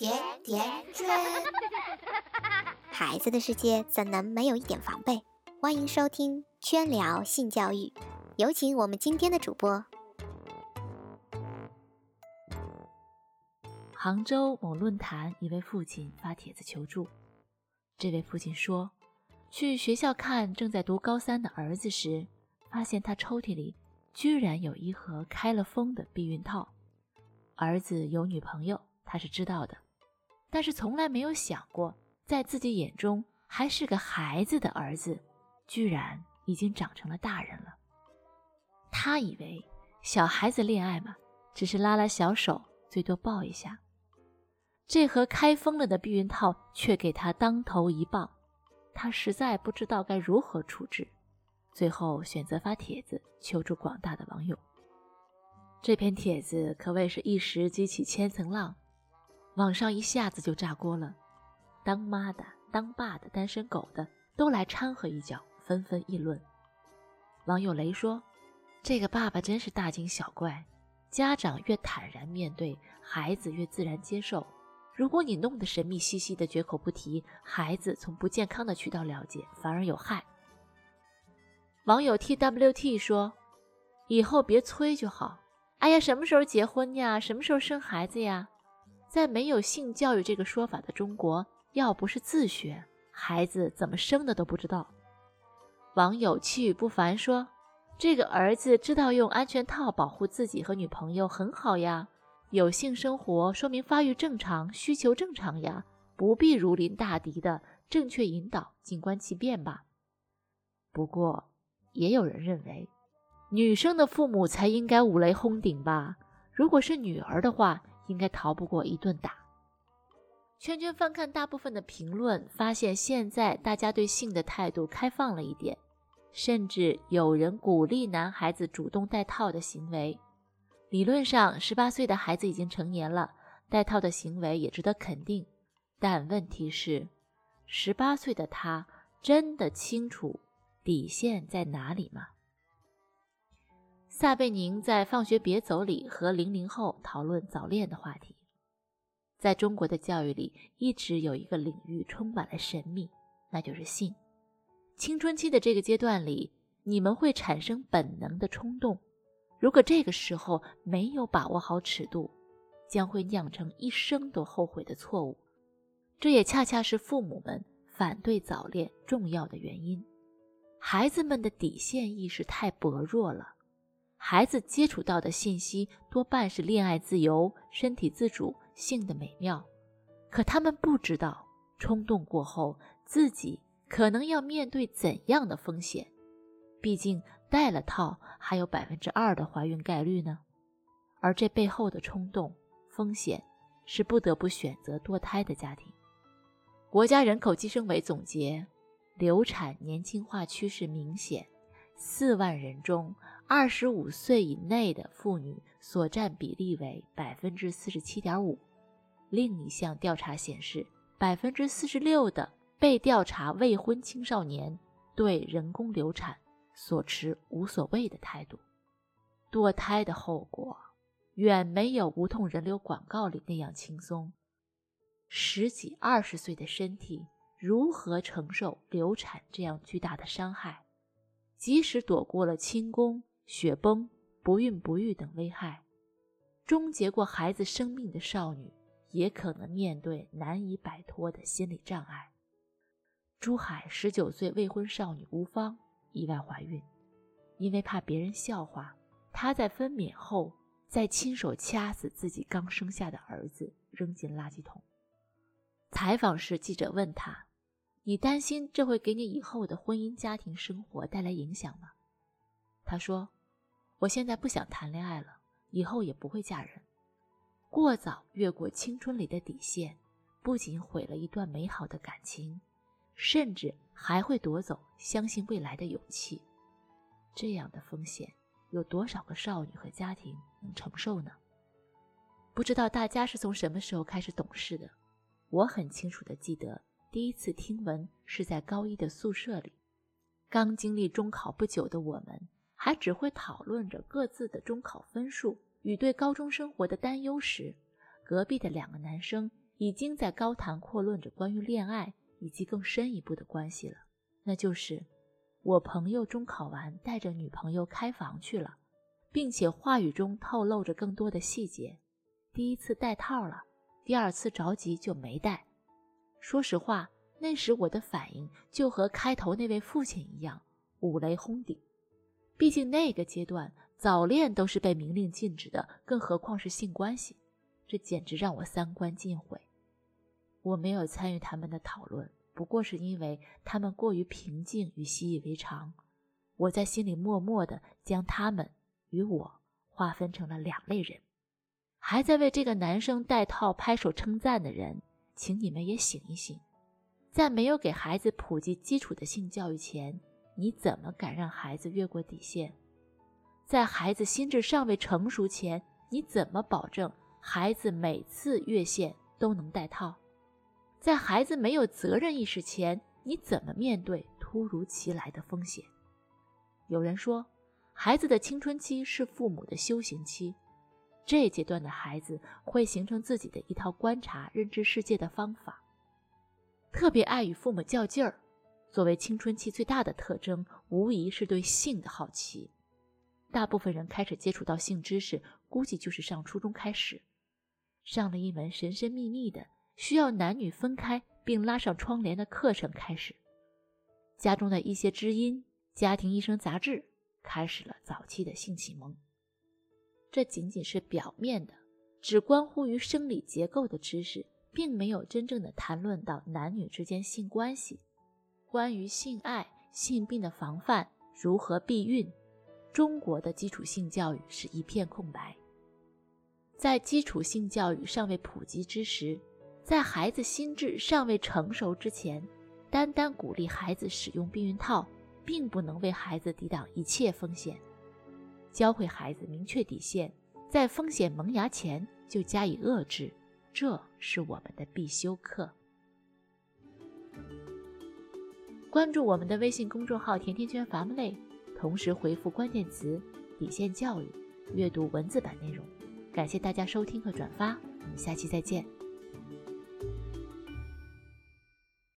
甜甜圈，孩子的世界怎能没有一点防备？欢迎收听圈聊性教育，有请我们今天的主播。杭州某论坛，一位父亲发帖子求助。这位父亲说，去学校看正在读高三的儿子时，发现他抽屉里居然有一盒开了封的避孕套。儿子有女朋友，他是知道的。但是从来没有想过，在自己眼中还是个孩子的儿子，居然已经长成了大人了。他以为小孩子恋爱嘛，只是拉拉小手，最多抱一下。这盒开封了的避孕套却给他当头一棒，他实在不知道该如何处置，最后选择发帖子求助广大的网友。这篇帖子可谓是一时激起千层浪。网上一下子就炸锅了，当妈的、当爸的、单身狗的都来掺和一脚，纷纷议论。网友雷说：“这个爸爸真是大惊小怪，家长越坦然面对，孩子越自然接受。如果你弄得神秘兮兮的，绝口不提，孩子从不健康的渠道了解，反而有害。”网友 twt 说：“以后别催就好。哎呀，什么时候结婚呀？什么时候生孩子呀？”在没有性教育这个说法的中国，要不是自学，孩子怎么生的都不知道。网友气宇不凡说：“这个儿子知道用安全套保护自己和女朋友很好呀，有性生活说明发育正常，需求正常呀，不必如临大敌的，正确引导，静观其变吧。”不过，也有人认为，女生的父母才应该五雷轰顶吧？如果是女儿的话。应该逃不过一顿打。圈圈翻看大部分的评论，发现现在大家对性的态度开放了一点，甚至有人鼓励男孩子主动戴套的行为。理论上，十八岁的孩子已经成年了，戴套的行为也值得肯定。但问题是，十八岁的他真的清楚底线在哪里吗？撒贝宁在《放学别走》里和零零后讨论早恋的话题。在中国的教育里，一直有一个领域充满了神秘，那就是性。青春期的这个阶段里，你们会产生本能的冲动，如果这个时候没有把握好尺度，将会酿成一生都后悔的错误。这也恰恰是父母们反对早恋重要的原因。孩子们的底线意识太薄弱了。孩子接触到的信息多半是恋爱自由、身体自主、性的美妙，可他们不知道冲动过后自己可能要面对怎样的风险。毕竟戴了套还有百分之二的怀孕概率呢，而这背后的冲动风险是不得不选择堕胎的家庭。国家人口计生委总结，流产年轻化趋势明显，四万人中。二十五岁以内的妇女所占比例为百分之四十七点五。另一项调查显示，百分之四十六的被调查未婚青少年对人工流产所持无所谓的态度。堕胎的后果远没有无痛人流广告里那样轻松。十几二十岁的身体如何承受流产这样巨大的伤害？即使躲过了清宫。血崩、不孕不育等危害，终结过孩子生命的少女，也可能面对难以摆脱的心理障碍。珠海十九岁未婚少女吴芳意外怀孕，因为怕别人笑话，她在分娩后再亲手掐死自己刚生下的儿子，扔进垃圾桶。采访时，记者问她：“你担心这会给你以后的婚姻家庭生活带来影响吗？”她说。我现在不想谈恋爱了，以后也不会嫁人。过早越过青春里的底线，不仅毁了一段美好的感情，甚至还会夺走相信未来的勇气。这样的风险，有多少个少女和家庭能承受呢？不知道大家是从什么时候开始懂事的？我很清楚的记得，第一次听闻是在高一的宿舍里，刚经历中考不久的我们。还只会讨论着各自的中考分数与对高中生活的担忧时，隔壁的两个男生已经在高谈阔论着关于恋爱以及更深一步的关系了，那就是我朋友中考完带着女朋友开房去了，并且话语中透露着更多的细节。第一次戴套了，第二次着急就没戴。说实话，那时我的反应就和开头那位父亲一样，五雷轰顶。毕竟那个阶段早恋都是被明令禁止的，更何况是性关系，这简直让我三观尽毁。我没有参与他们的讨论，不过是因为他们过于平静与习以为常。我在心里默默地将他们与我划分成了两类人。还在为这个男生戴套拍手称赞的人，请你们也醒一醒。在没有给孩子普及基础的性教育前，你怎么敢让孩子越过底线？在孩子心智尚未成熟前，你怎么保证孩子每次越线都能带套？在孩子没有责任意识前，你怎么面对突如其来的风险？有人说，孩子的青春期是父母的修行期，这阶段的孩子会形成自己的一套观察、认知世界的方法，特别爱与父母较劲儿。作为青春期最大的特征，无疑是对性的好奇。大部分人开始接触到性知识，估计就是上初中开始，上了一门神神秘秘的。需要男女分开并拉上窗帘的课程开始，家中的一些知音、家庭医生杂志开始了早期的性启蒙。这仅仅是表面的，只关乎于生理结构的知识，并没有真正的谈论到男女之间性关系。关于性爱、性病的防范、如何避孕，中国的基础性教育是一片空白。在基础性教育尚未普及之时。在孩子心智尚未成熟之前，单单鼓励孩子使用避孕套，并不能为孩子抵挡一切风险。教会孩子明确底线，在风险萌芽前就加以遏制，这是我们的必修课。关注我们的微信公众号“甜甜圈 family”，同时回复关键词“底线教育”，阅读文字版内容。感谢大家收听和转发，我们下期再见。